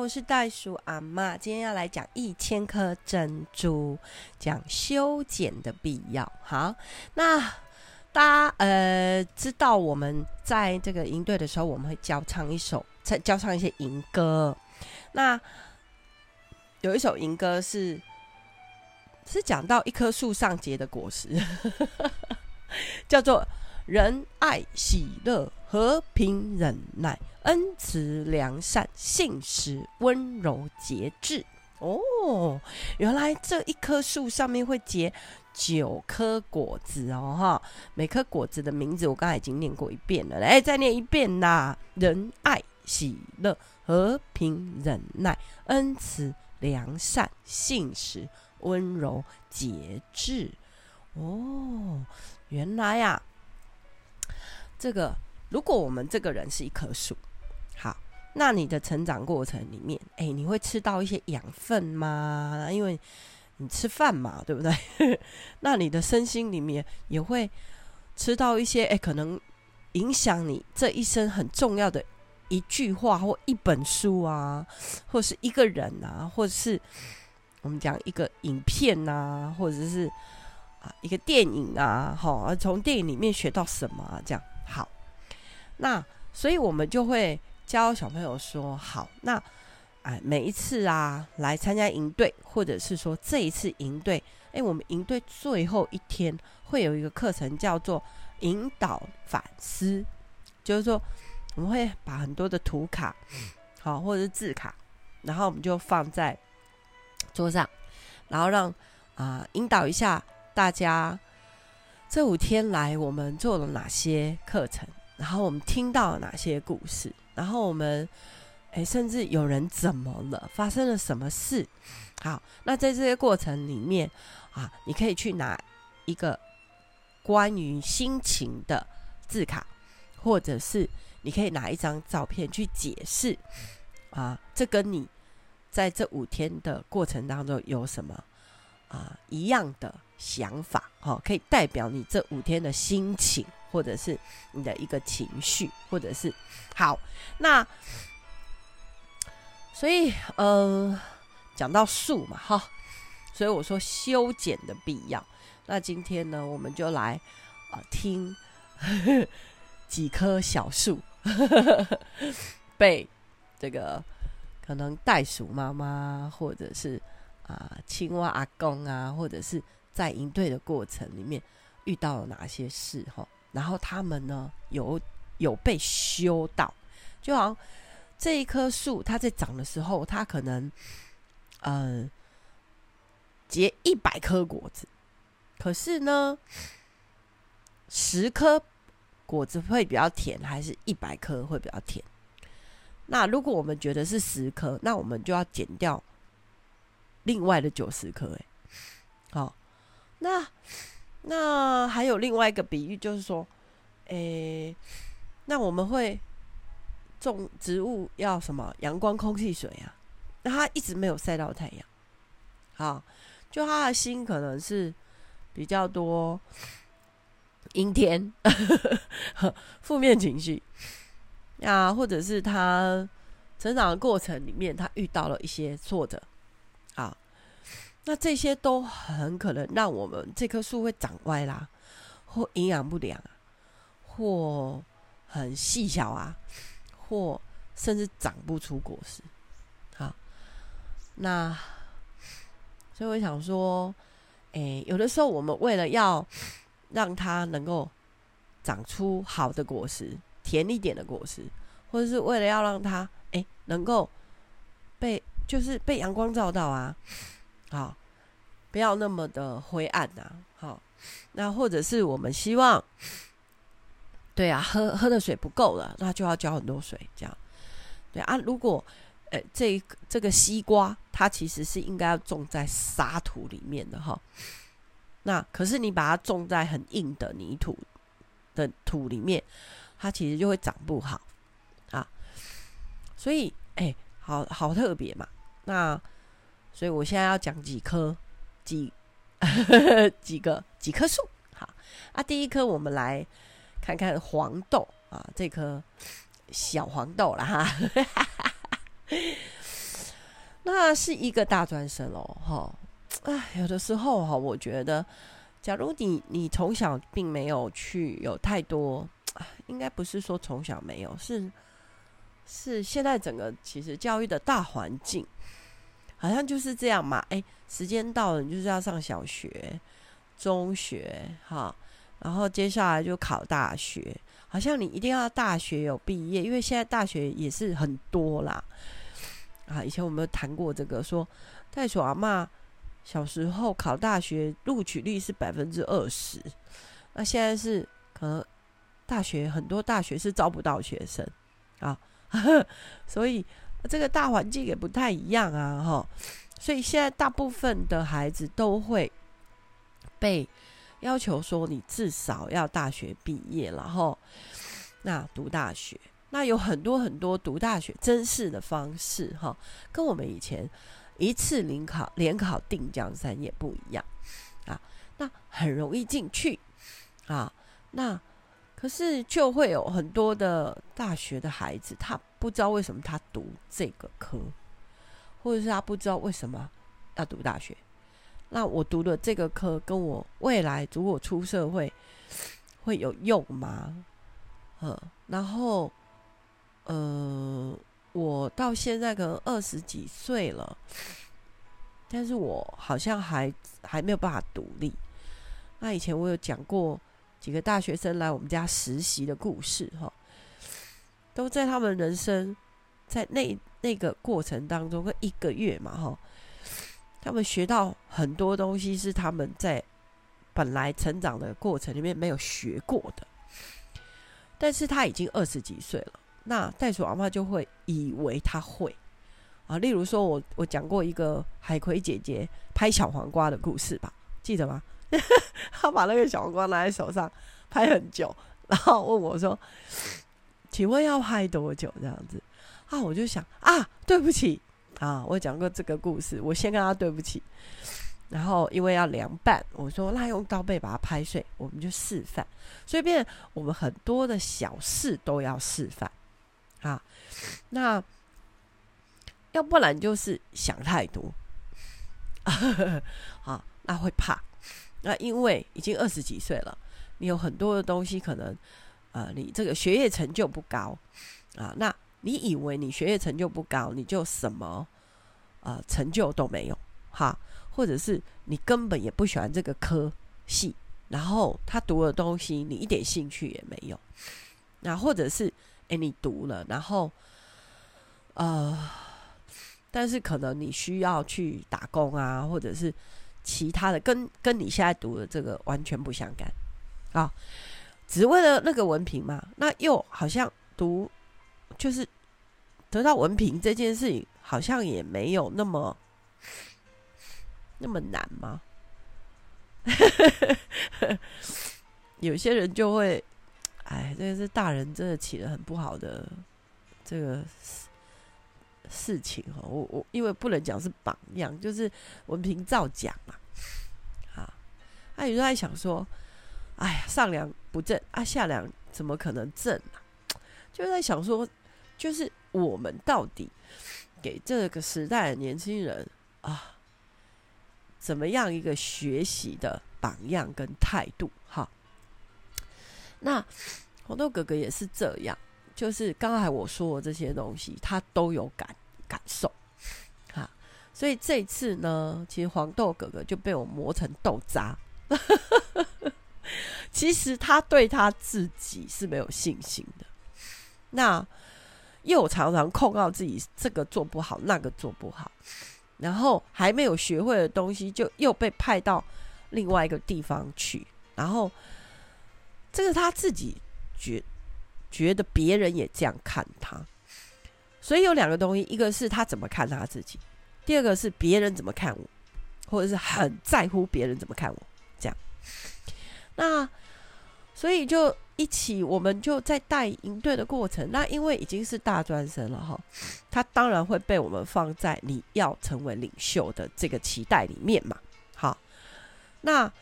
我是袋鼠阿嬷。今天要来讲一千颗珍珠，讲修剪的必要。好，那大家呃知道我们在这个营队的时候，我们会教唱一首，教唱一些营歌。那有一首营歌是是讲到一棵树上结的果实，叫做仁爱、喜乐、和平、忍耐。恩慈、良善、信实、温柔、节制。哦，原来这一棵树上面会结九颗果子哦，哈！每颗果子的名字我刚才已经念过一遍了，来再念一遍啦：仁爱、喜乐、和平、忍耐、恩慈、良善、信实、温柔、节制。哦，原来呀、啊，这个如果我们这个人是一棵树。好那你的成长过程里面，哎、你会吃到一些养分吗？因为你吃饭嘛，对不对？那你的身心里面也会吃到一些，哎、可能影响你这一生很重要的一句话或一本书啊，或是一个人啊，或者是我们讲一个影片啊，或者是啊一个电影啊，好，从电影里面学到什么啊？这样好。那所以我们就会。教小朋友说好，那哎，每一次啊来参加营队，或者是说这一次营队，哎，我们营队最后一天会有一个课程叫做引导反思，就是说我们会把很多的图卡，好或者是字卡，然后我们就放在桌上，然后让啊、引导一下大家这五天来我们做了哪些课程，然后我们听到了哪些故事。然后我们，哎，甚至有人怎么了？发生了什么事？好，那在这些过程里面啊，你可以去拿一个关于心情的字卡，或者是你可以拿一张照片去解释啊，这跟你在这五天的过程当中有什么啊一样的想法？哦，可以代表你这五天的心情。或者是你的一个情绪，或者是好，那所以嗯，讲到树嘛，哈，所以我说修剪的必要。那今天呢，我们就来啊、听几棵小树被这个可能袋鼠妈妈，或者是啊、青蛙阿公啊，或者是在营队的过程里面遇到了哪些事哈。然后他们呢，有有被修到，就好像这一棵树，它在长的时候，它可能，嗯、呃，结一百颗果子，可是呢，十颗果子会比较甜，还是一百颗会比较甜？那如果我们觉得是十颗，那我们就要减掉另外的九十颗，哎，好，那。那还有另外一个比喻，就是说，诶、那我们会种植物要什么？阳光、空气、水啊。那它一直没有晒到太阳，好，就他的心可能是比较多阴天、负面情绪啊，或者是他成长的过程里面，他遇到了一些挫折。那这些都很可能让我们这棵树会长歪啦，或营养不良啊，或很细小啊，或甚至长不出果实。好，那所以我想说，诶，有的时候我们为了要让它能够长出好的果实，甜一点的果实，或者是为了要让它诶能够被就是被阳光照到啊。好，不要那么的灰暗呐、啊。好，那或者是我们希望，对啊，喝喝的水不够了，那就要浇很多水，这样。对啊，如果呃这这个西瓜，它其实是应该要种在沙土里面的哈。那可是你把它种在很硬的泥土的土里面，它其实就会长不好啊。所以哎，好好特别嘛。那。所以我现在要讲几颗，几 几个几棵树。好啊，第一棵我们来看看黄豆啊，这棵小黄豆了哈。那是一个大专生哦，哈，哎，有的时候哈，我觉得，假如你你从小并没有去有太多，应该不是说从小没有，是是现在整个其实教育的大环境，好像就是这样嘛，哎，时间到了，你就是要上小学、中学，哈，然后接下来就考大学，好像你一定要大学有毕业，因为现在大学也是很多啦。啊，以前我们有谈过这个，说袋鼠阿嬷小时候考大学录取率是百分之二十，那现在是可能大学很多大学是招不到学生啊，所以这个大环境也不太一样啊，哈，所以现在大部分的孩子都会被要求说，你至少要大学毕业，然后那读大学。那有很多很多读大学甄试的方式，哈，跟我们以前一次联考联考定江山也不一样啊。那很容易进去啊，那可是就会有很多的大学的孩子，他不知道为什么他读这个科，或者是他不知道为什么要读大学。那我读的这个科跟我未来如果出社会会有用吗？嗯，然后。呃，我到现在可能二十几岁了，但是我好像还还没有办法独立。那以前我有讲过几个大学生来我们家实习的故事，哈，都在他们人生在那那个过程当中，个一个月嘛，哈，他们学到很多东西是他们在本来成长的过程里面没有学过的，但是他已经二十几岁了。那袋鼠阿妈就会以为他会啊，例如说我我讲过一个海葵姐姐拍小黄瓜的故事吧，记得吗？他把那个小黄瓜拿在手上拍很久，然后问我说：“请问要拍多久？”这样子啊，我就想啊，对不起啊，我讲过这个故事，我先跟他对不起。然后因为要凉拌，我说那用刀背把它拍碎，我们就示范。所以变我们很多的小事都要示范。啊，那要不然就是想太多，啊，那会怕。那因为已经二十几岁了，你有很多的东西可能，呃，你这个学业成就不高啊。那你以为你学业成就不高，你就什么呃成就都没有，哈，或者是你根本也不喜欢这个科系，然后他读的东西你一点兴趣也没有，那或者是。诶，你读了，然后，呃，但是可能你需要去打工啊，或者是其他的，跟跟你现在读的这个完全不相干啊，只为了那个文凭嘛？那又好像读就是得到文凭这件事情，好像也没有那么那么难吗？有些人就会。哎，这个是大人真的起了很不好的这个事情哈。我我因为不能讲是榜样，就是文凭造假嘛。啊，那有时候在想说，哎呀，上梁不正啊，下梁怎么可能正啊？就在想说，就是我们到底给这个时代的年轻人啊，怎么样一个学习的榜样跟态度？哈。那红豆哥哥也是这样，就是刚才我说的这些东西，他都有感感受，哈，所以这次呢，其实黄豆哥哥就被我磨成豆渣。其实他对他自己是没有信心的，那又常常控告自己这个做不好，那个做不好，然后还没有学会的东西，就又被派到另外一个地方去，然后。这个他自己觉觉得别人也这样看他，所以有两个东西，一个是他怎么看他自己，第二个是别人怎么看我，或者是很在乎别人怎么看我，这样。那所以就一起，我们就在带营队的过程。那因为已经是大专生了哈，他当然会被我们放在你要成为领袖的这个期待里面嘛。好，那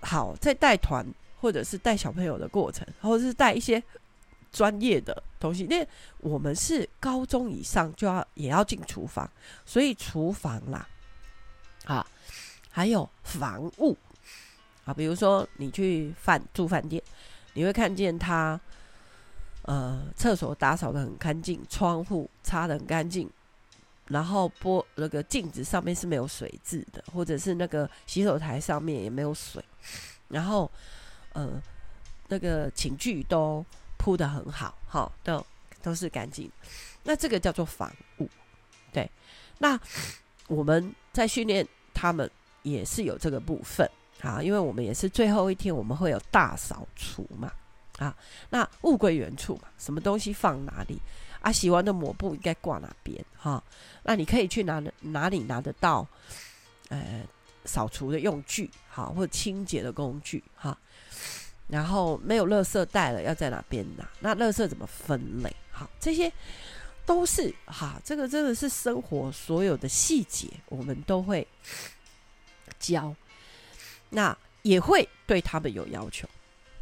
好，在带团。或者是带小朋友的过程，或者是带一些专业的东西，因为我们是高中以上就要也要进厨房，所以厨房啦，啊，还有房务啊，比如说你去饭住饭店，你会看见他，呃，厕所打扫得很干净，窗户擦得很干净，然后玻那个镜子上面是没有水渍的，或者是那个洗手台上面也没有水，然后呃，那个寝具都。铺得很好，哈，都都是干净。那这个叫做防雾，对。那我们在训练他们也是有这个部分，啊，因为我们也是最后一天，我们会有大扫除嘛，啊，那物归原处嘛，什么东西放哪里啊？洗完的抹布应该挂哪边？哈，那你可以去哪哪里拿得到？呃，扫除的用具，好，或者清洁的工具，哈。然后没有垃圾袋了，要在哪边拿？那垃圾怎么分类？好，这些都是哈，这个真的是生活所有的细节，我们都会教。那也会对他们有要求。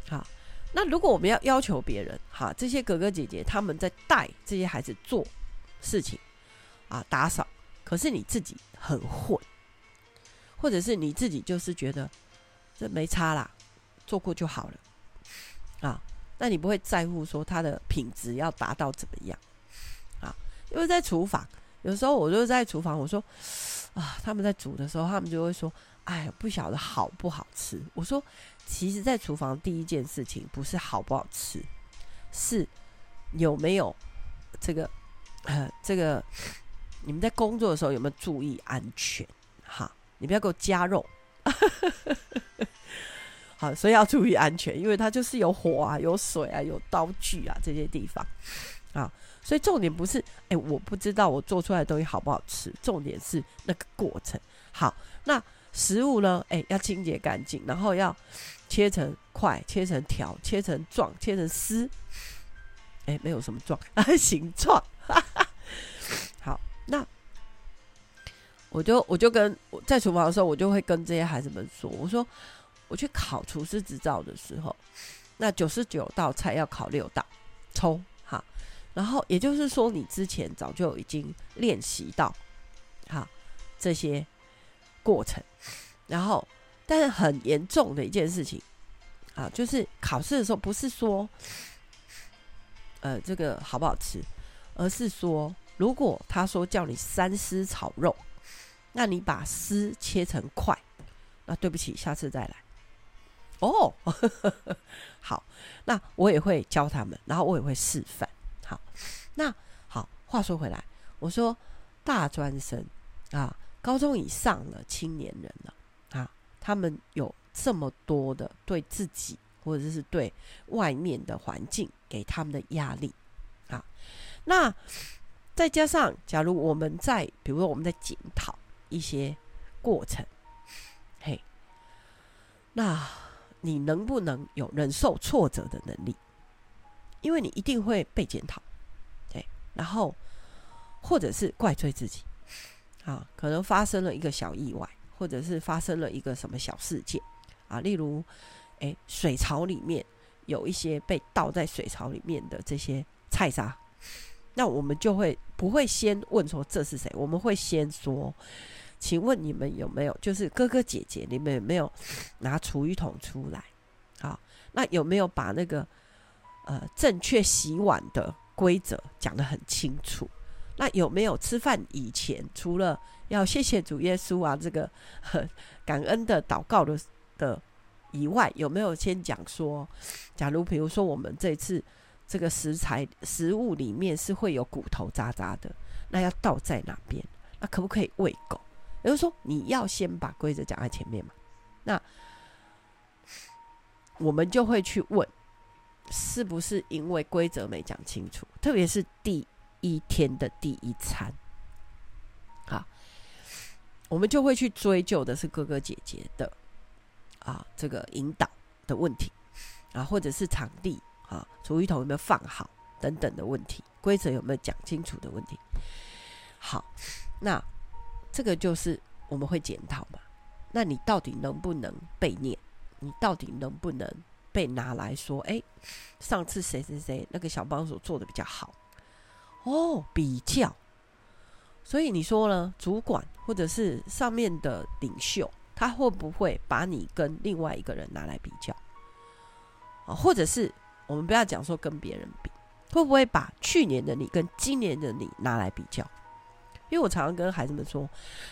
好，那如果我们要要求别人，哈，这些哥哥姐姐他们在带这些孩子做事情啊，打扫，可是你自己很混，或者是你自己就是觉得这没差啦。做过就好了，啊，那你不会在乎说它的品质要达到怎么样，啊？因为在厨房，有时候我就在厨房，我说啊，他们在煮的时候，他们就会说，哎，不晓得好不好吃。我说，其实，在厨房第一件事情不是好不好吃，是有没有这个呃，这个你们在工作的时候有没有注意安全？哈，你不要给我加肉。好，所以要注意安全，因为它就是有火啊、有水啊、有刀具啊这些地方啊，所以重点不是哎、我不知道我做出来的东西好不好吃，重点是那个过程。好，那食物呢？哎、要清洁干净，然后要切成块、切成条、切成状、切成丝。哎、没有什么状啊，形状。好，那我就我就跟在厨房的时候，我就会跟这些孩子们说，我说。我去考厨师执照的时候，那九十九道菜要考六道，抽哈。然后也就是说，你之前早就已经练习到哈这些过程。然后，但是很严重的一件事情啊，就是考试的时候不是说呃这个好不好吃，而是说如果他说叫你三丝炒肉，那你把丝切成块，那对不起，下次再来。哦，好，那我也会教他们，然后我也会示范。好，那好，话说回来，我说大专生啊，高中以上的青年人了啊，他们有这么多的对自己或者是对外面的环境给他们的压力啊，那再加上，假如我们在，比如说我们在检讨一些过程，嘿，那。你能不能有忍受挫折的能力？因为你一定会被检讨，对，然后或者是怪罪自己，啊，可能发生了一个小意外，或者是发生了一个什么小事件，啊，例如，诶，水槽里面有一些被倒在水槽里面的这些菜渣，那我们就会不会先问说这是谁？我们会先说。请问你们有没有，就是哥哥姐姐，你们有没有拿厨余桶出来？好，那有没有把那个呃正确洗碗的规则讲得很清楚？那有没有吃饭以前除了要谢谢主耶稣啊这个 感恩的祷告的的以外，有没有先讲说，假如比如说我们这次这个食材食物里面是会有骨头渣渣的，那要倒在哪边？那可不可以喂狗？也就是说，你要先把规则讲在前面嘛，那我们就会去问，是不是因为规则没讲清楚？特别是第一天的第一餐，好，我们就会去追究的是哥哥姐姐的啊这个引导的问题啊，或者是场地啊，厨余桶有没有放好等等的问题，规则有没有讲清楚的问题。好，那。这个就是我们会检讨嘛？那你到底能不能被念？你到底能不能被拿来说，哎，上次谁谁谁那个小帮手做的比较好，哦，比较。所以你说呢？主管或者是上面的领袖，他会不会把你跟另外一个人拿来比较？啊，或者是我们不要讲说跟别人比，会不会把去年的你跟今年的你拿来比较？因为我常常跟孩子们说，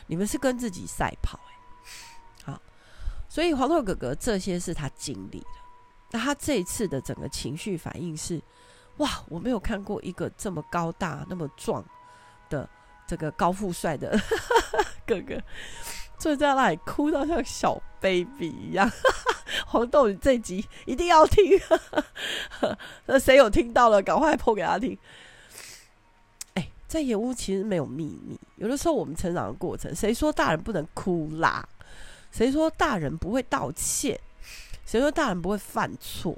你们是跟自己赛跑，欸，好，所以黄豆哥哥这些是他经历的，那他这一次的整个情绪反应是，哇，我没有看过一个这么高大、那么壮的。这个高富帅的 哥哥坐在那里哭到像小 baby 一样。黄豆，你这集一定要听。那谁有听到了，赶快播给他听。在演屋其实没有秘密。有的时候我们成长的过程，谁说大人不能哭啦？谁说大人不会道歉？谁说大人不会犯错？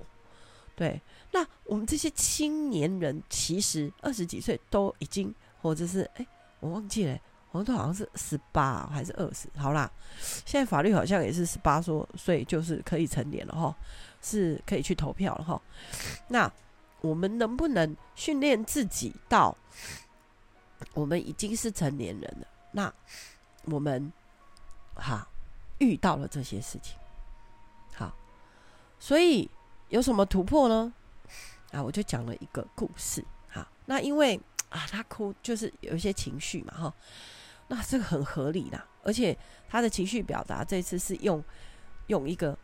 对，那我们这些青年人，其实二十几岁都已经，或者是哎。我忘记了，黄豆好像是十八还是二十？好啦，现在法律好像也是十八，说所以就是可以成年了哈，是可以去投票了哈。那我们能不能训练自己到我们已经是成年人了？那我们哈遇到了这些事情，好，所以有什么突破呢？啊，我就讲了一个故事。好，那因为。啊，他哭就是有一些情绪嘛，哈，那这个很合理啦，而且他的情绪表达这次是用用一个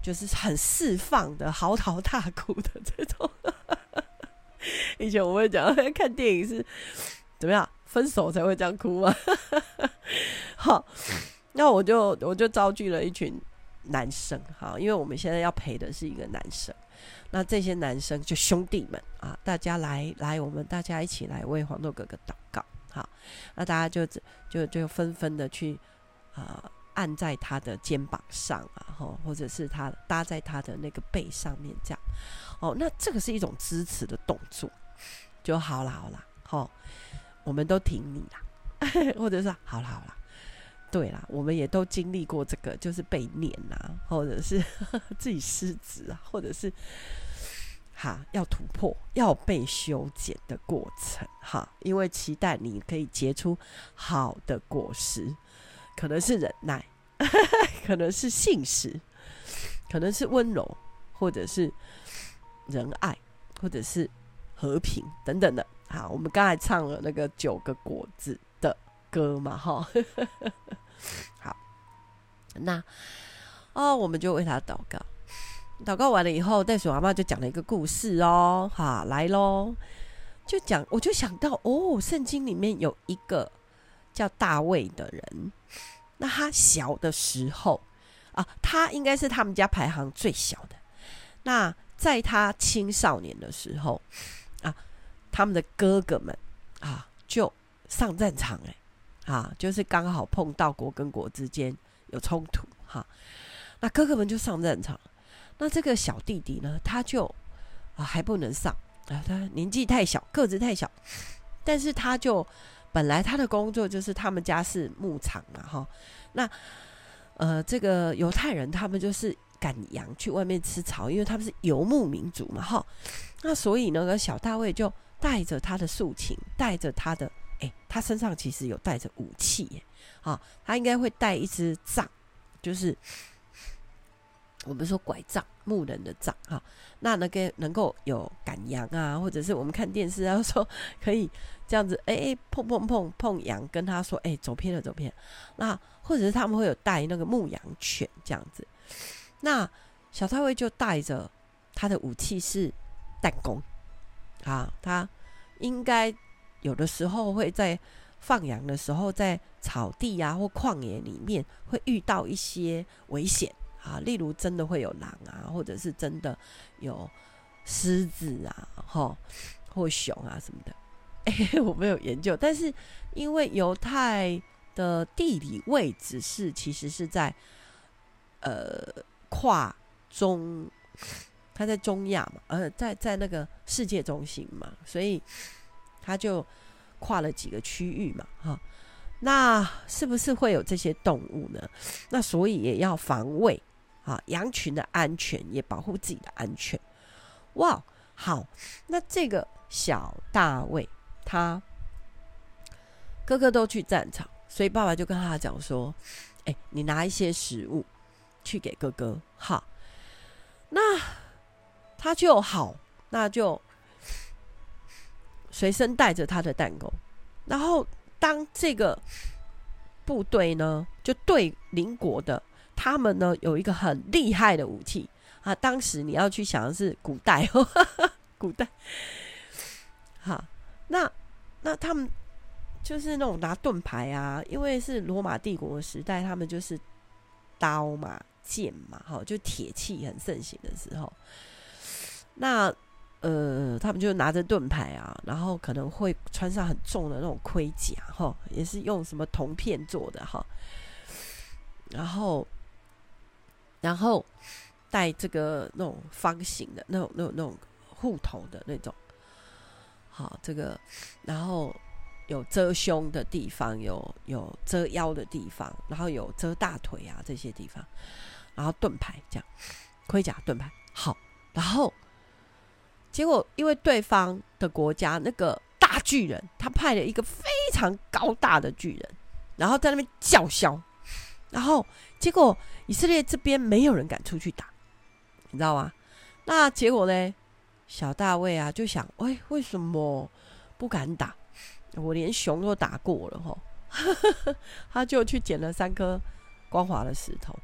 就是很释放的嚎啕大哭的这种。以前我会讲 看电影是怎么样，分手才会这样哭吗。好，那我就我就招聚了一群男生，哈，因为我们现在要陪的是一个男生。那这些男生就兄弟们啊，大家来来，我们大家一起来为黄豆哥哥祷告。好，那大家就就就纷纷的去啊、按在他的肩膀上啊，或或者是他搭在他的那个背上面这样。哦，那这个是一种支持的动作，就好了好了，好、我们都挺你啦，或者是好了好了。对啦，我们也都经历过这个，就是被念啊，或者是 自己失职啊，或者是哈要突破、要被修剪的过程哈，因为期待你可以结出好的果实，可能是忍耐，呵 呵可能是信实，可能是温柔，或者是仁爱，或者是和平等等的。好，我们刚才唱了那个九个果子的歌嘛，哈。好，那哦，我们就为他祷告。祷告完了以后，袋鼠阿妈就讲了一个故事哦。哈，来喽，就讲，我就想到哦，圣经里面有一个叫大卫的人。那他小的时候啊，他应该是他们家排行最小的。那在他青少年的时候，他们的哥哥们啊就上战场哎。啊，就是刚好碰到国跟国之间有冲突哈，那哥哥们就上战场，那这个小弟弟呢，他就啊还不能上啊，他年纪太小，个子太小，但是他就本来他的工作就是他们家是牧场嘛哈，那呃这个犹太人他们就是赶羊去外面吃草，因为他们是游牧民族嘛哈，那所以呢，小大卫就带着他的竖琴，带着他的。诶、欸，他身上其实有带着武器耶，啊，他应该会带一支杖，就是我们说拐杖，牧人的杖，哈，那那个能够有赶羊啊，或者是我们看电视啊，说可以这样子，哎、欸、碰碰碰碰羊，跟他说，哎、走偏了，走偏，那或者是他们会有带那个牧羊犬这样子，那小太尉就带着他的武器是弹弓，啊，他应该。有的时候会在放羊的时候，在草地啊或旷野里面会遇到一些危险啊，例如真的会有狼啊，或者是真的有狮子啊，哈或熊啊什么的。我没有研究，但是因为犹太的地理位置是其实是在呃跨中，他在中亚嘛，呃，在在那个世界中心嘛，所以。他就跨了几个区域嘛，哈，那是不是会有这些动物呢？那所以也要防卫啊，羊群的安全，也保护自己的安全。哇，好，那这个小大卫他哥哥都去战场，所以爸爸就跟他讲说：“哎，你拿一些食物去给哥哥。”好，那他就好，那就随身带着他的弹弓，然后当这个部队呢，就对邻国的。他们呢有一个很厉害的武器啊！当时你要去想的是古代，呵呵古代，好，那那他们就是那种拿盾牌啊，因为是罗马帝国的时代，他们就是刀嘛、剑嘛，哈，就铁器很盛行的时候，那呃，他们就拿着盾牌啊，然后可能会穿上很重的那种盔甲，哈，也是用什么铜片做的，哈，然后。然后带这个那种方形的那种、那种、那种护头的那种，好，这个然后有遮胸的地方，有有遮腰的地方，然后有遮大腿啊这些地方，然后盾牌这样，盔甲盾牌好，然后结果因为对方的国家那个大巨人，他派了一个非常高大的巨人，然后在那边叫嚣。然后结果以色列这边没有人敢出去打，你知道吗？那结果呢？小大卫啊就想，哎，为什么不敢打？我连熊都打过了吼，他就去捡了三颗光滑的石头。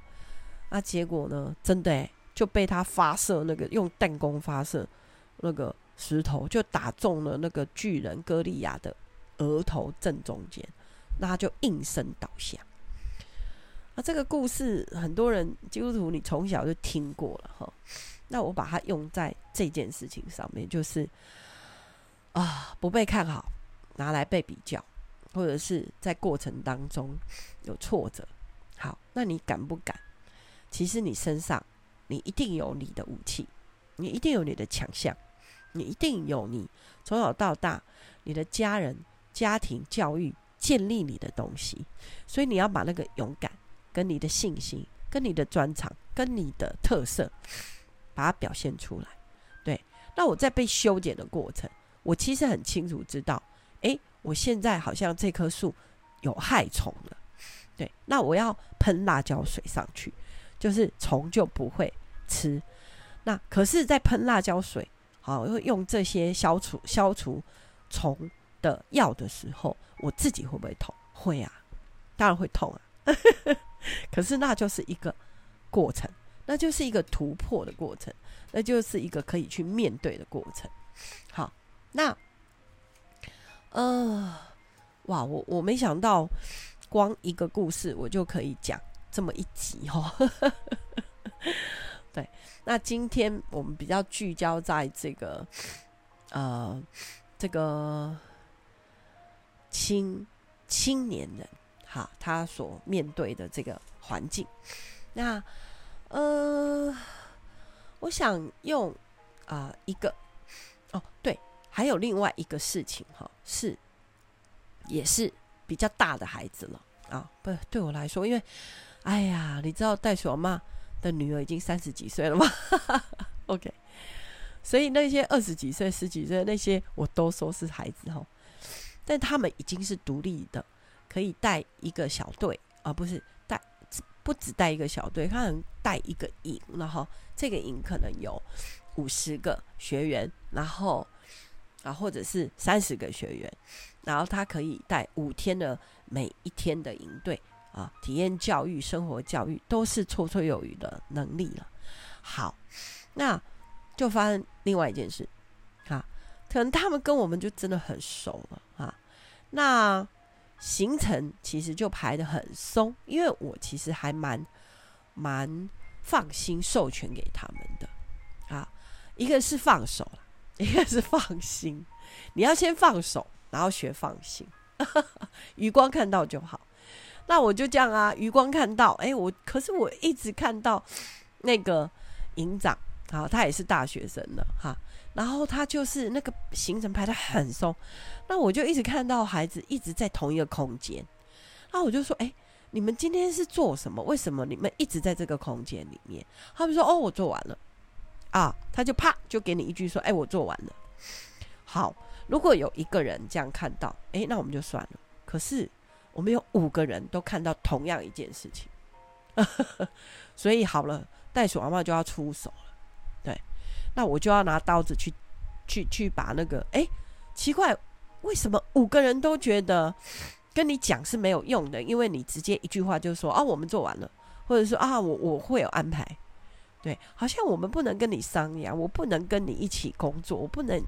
那结果呢？真的就被他发射那个用弹弓发射那个石头，就打中了那个巨人歌利亚的额头正中间，那他就应声倒下。那、啊、这个故事，很多人基督徒你从小就听过了哈。那我把它用在这件事情上面，就是啊，不被看好，拿来被比较，或者是在过程当中有挫折。好，那你敢不敢？其实你身上，你一定有你的武器，你一定有你的强项，你一定有你从小到大你的家人、家庭教育建立你的东西，所以你要把那个勇敢。跟你的信心、跟你的专长、跟你的特色，把它表现出来。对，那我在被修剪的过程，我其实很清楚知道，诶，我现在好像这棵树有害虫了。对，那我要喷辣椒水上去，就是虫就不会吃。那可是，在喷辣椒水，好，用这些消除消除虫的药的时候，我自己会不会痛？会啊，当然会痛啊。可是那就是一个过程，那就是一个突破的过程，那就是一个可以去面对的过程。好，那呃，哇，我我没想到，光一个故事我就可以讲这么一集哦。对，那今天我们比较聚焦在这个呃，这个青青年人。哈，他所面对的这个环境，那呃，我想用啊、一个哦，对，还有另外一个事情哈，是也是比较大的孩子了啊，不对我来说，因为哎呀，你知道袋鼠妈的女儿已经三十几岁了吗？OK，所以那些二十几岁、十几岁那些，我都说是孩子哈，但他们已经是独立的。可以带一个小队，啊、不是带不只带一个小队，他能带一个营，然后这个营可能有五十个学员，然后啊或者是三十个学员，然后他可以带五天的每一天的营队啊，体验教育、生活教育都是绰绰有余的能力了。好，那就发生另外一件事啊，可能他们跟我们就真的很熟了啊，那。行程其实就排得很松，因为我其实还蛮蛮放心授权给他们的啊。一个是放手，一个是放心。你要先放手，然后学放心。余光看到就好。那我就这样啊，余光看到，哎，我可是我一直看到那个营长好，他也是大学生的哈。然后他就是那个行程排得很松，那我就一直看到孩子一直在同一个空间，那我就说，哎，你们今天是做什么？为什么你们一直在这个空间里面？”他们说：“哦，我做完了。”啊，他就啪就给你一句说：“哎，我做完了。”好，如果有一个人这样看到，哎，那我们就算了。可是我们有五个人都看到同样一件事情，所以好了，袋鼠阿妈就要出手了。对，那我就要拿刀子去去去把那个，哎，奇怪，为什么五个人都觉得跟你讲是没有用的？因为你直接一句话就说啊，我们做完了，或者说啊，我我会有安排。对，好像我们不能跟你商量，我不能跟你一起工作，我不能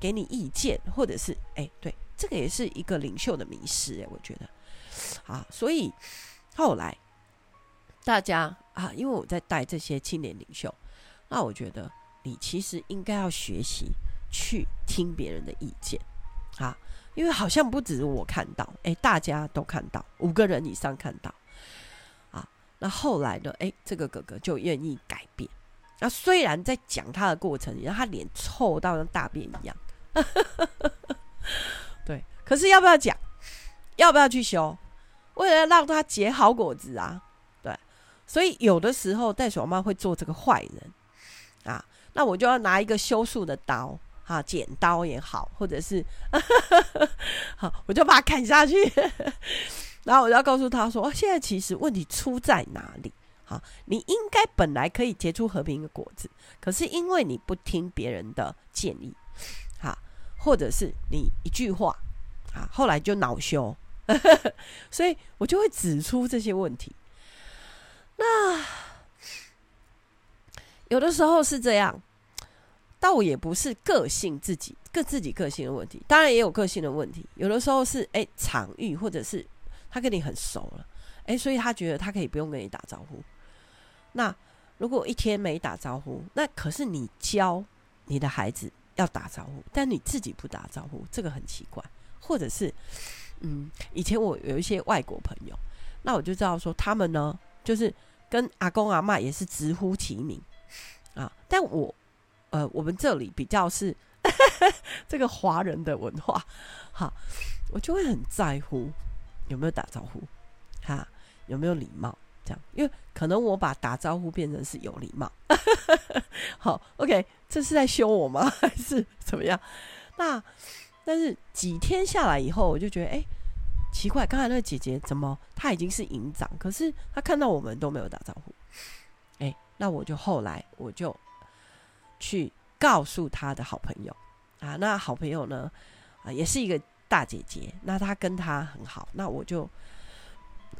给你意见，或者是哎，对，这个也是一个领袖的迷失哎，我觉得，啊，所以后来大家啊，因为我在带这些青年领袖，那我觉得你其实应该要学习去听别人的意见啊，因为好像不只是我看到，哎，大家都看到，五个人以上看到啊。那后来呢？哎，这个哥哥就愿意改变。那虽然在讲他的过程，让他脸臭到像大便一样，对。可是要不要讲？要不要去修？为了让他结好果子啊，对。所以有的时候袋鼠妈会做这个坏人啊，那我就要拿一个修树的刀，啊，剪刀也好，或者是，好，我就把它砍下去。然后我就要告诉他说：“现在其实问题出在哪里？好，你应该本来可以结出和平的果子，可是因为你不听别人的建议，好，或者是你一句话，啊，后来就恼羞，所以我就会指出这些问题。那有的时候是这样，倒也不是个性自己个自己个性的问题，当然也有个性的问题。有的时候是哎场域或者是。他跟你很熟了，哎，所以他觉得他可以不用跟你打招呼。那如果一天没打招呼，那可是你教你的孩子要打招呼，但你自己不打招呼，这个很奇怪。或者是，嗯，以前我有一些外国朋友，那我就知道说他们呢，就是跟阿公阿嬷也是直呼其名啊。但我，呃，我们这里比较是 这个华人的文化，好，我就会很在乎。有没有打招呼？哈，有没有礼貌？这样，因为可能我把打招呼变成是有礼貌。好，OK，这是在凶我吗？还是怎么样？那但是几天下来以后，我就觉得，哎、奇怪，刚才那个姐姐怎么她已经是营长，可是她看到我们都没有打招呼。哎、那我就后来我就去告诉他的好朋友啊，那好朋友呢，啊，也是一个。大姐姐，那她跟她很好，那我就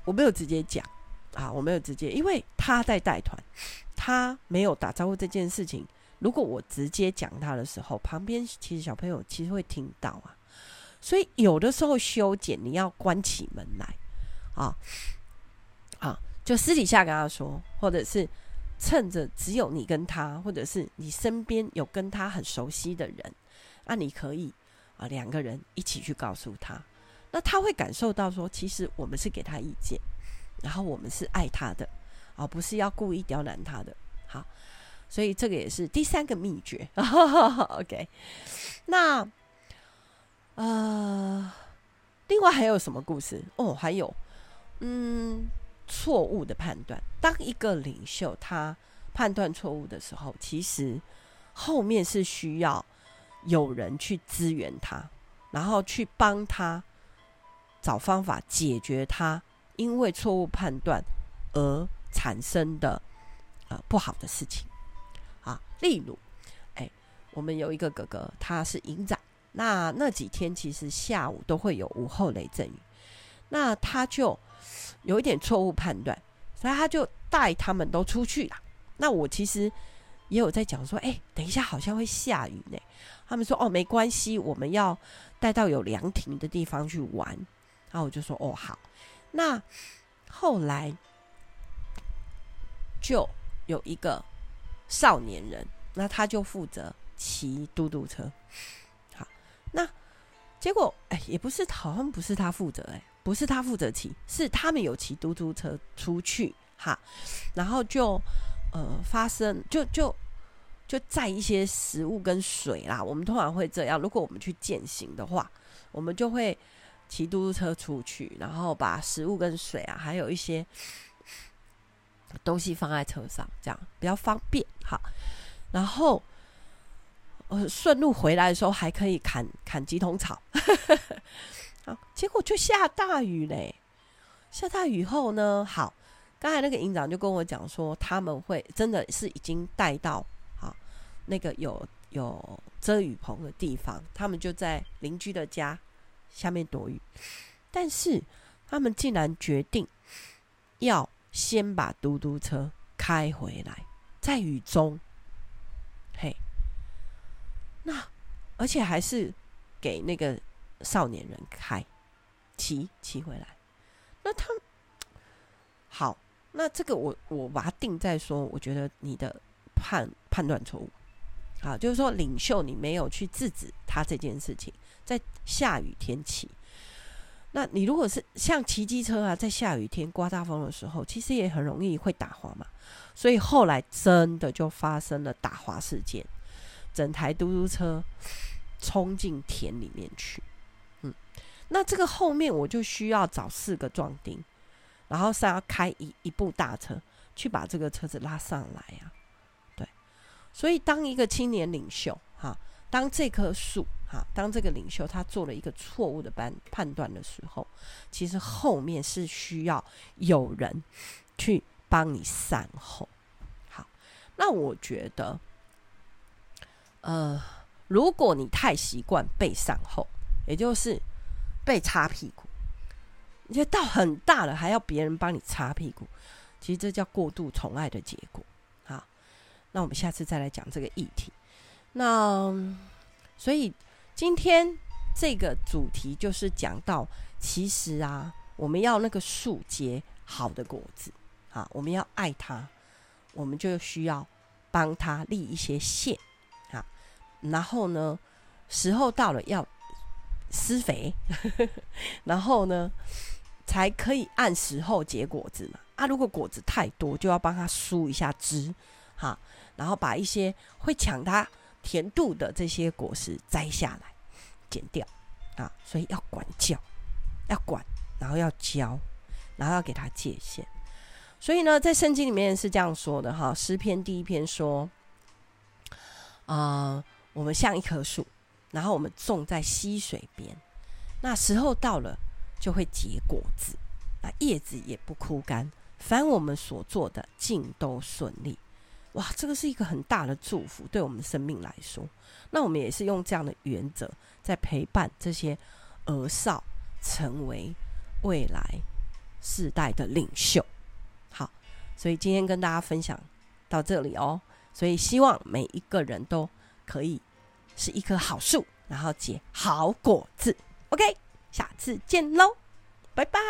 我没有直接讲啊，我没有直接，因为她在带团，她没有打招呼这件事情。如果我直接讲他的时候，旁边其实小朋友其实会听到啊，所以有的时候修剪你要关起门来啊啊，就私底下跟他说，或者是趁着只有你跟他，或者是你身边有跟他很熟悉的人，那你可以。啊，两个人一起去告诉他，那他会感受到说，其实我们是给他意见，然后我们是爱他的，而不是要故意刁难他的。所以这个也是第三个秘诀。OK，那呃，另外还有什么故事？哦，还有，嗯，错误的判断。当一个领袖他判断错误的时候，其实后面是需要。有人去支援他，然后去帮他找方法解决他因为错误判断而产生的呃不好的事情啊。例如，哎，我们有一个哥哥，他是营长，那那几天其实下午都会有午后雷阵雨，那他就有一点错误判断，所以他就带他们都出去了。那我其实也有在讲说，哎，等一下好像会下雨呢。他们说：“哦，没关系，我们要带到有凉亭的地方去玩。”然后我就说：“哦，好。”那后来就有一个少年人，那他就负责骑嘟嘟车。好，那结果哎，也不是，好像不是他负责，哎，不是他负责骑，是他们有骑嘟嘟车出去哈，然后就呃发生就就。就载一些食物跟水啦，我们通常会这样。如果我们去践行的话，我们就会骑嘟嘟车出去，然后把食物跟水啊，还有一些东西放在车上，这样比较方便。好，然后呃，顺路回来的时候还可以砍砍几桶草。好，结果就下大雨嘞。下大雨后呢，好，刚才那个营长就跟我讲说，他们会真的是已经带到好那个有有遮雨棚的地方，他们就在邻居的家。下面躲雨，但是他们竟然决定要先把嘟嘟车开回来，在雨中，嘿，那而且还是给那个少年人开，骑骑回来。那他好，那这个我我把它定在说，我觉得你的判判断错误，好，就是说领袖你没有去制止他这件事情。在下雨天骑，那你如果是像骑机车啊，在下雨天刮大风的时候，其实也很容易会打滑嘛。所以后来真的就发生了打滑事件，整台嘟嘟车冲进田里面去。嗯，那这个后面我就需要找四个壮丁，然后是要开一一部大车去把这个车子拉上来啊。对，所以当一个青年领袖，哈，当这棵树。好，当这个领袖他做了一个错误的判判断的时候，其实后面是需要有人去帮你善后。好，那我觉得，呃，如果你太习惯被善后，也就是被擦屁股，你觉得到很大了还要别人帮你擦屁股，其实这叫过度宠爱的结果。好，那我们下次再来讲这个议题。那所以。今天这个主题就是讲到，其实啊，我们要那个树结好的果子啊，我们要爱它，我们就需要帮它立一些线啊，然后呢，时候到了要施肥，然后呢，才可以按时候结果子嘛。啊，如果果子太多，就要帮它疏一下枝，哈，然后把一些会抢它。甜度的这些果实摘下来，剪掉啊，所以要管教，要管，然后要教，然后要给他界限。所以呢，在圣经里面是这样说的哈，诗篇第一篇说，啊、我们像一棵树，然后我们种在溪水边，那时候到了就会结果子，那叶子也不枯干，凡我们所做的尽都顺利。哇，这个是一个很大的祝福，对我们生命来说。那我们也是用这样的原则，在陪伴这些儿少成为未来世代的领袖。好，所以今天跟大家分享到这里哦。所以希望每一个人都可以是一棵好树，然后结好果子。OK，下次见喽，拜拜。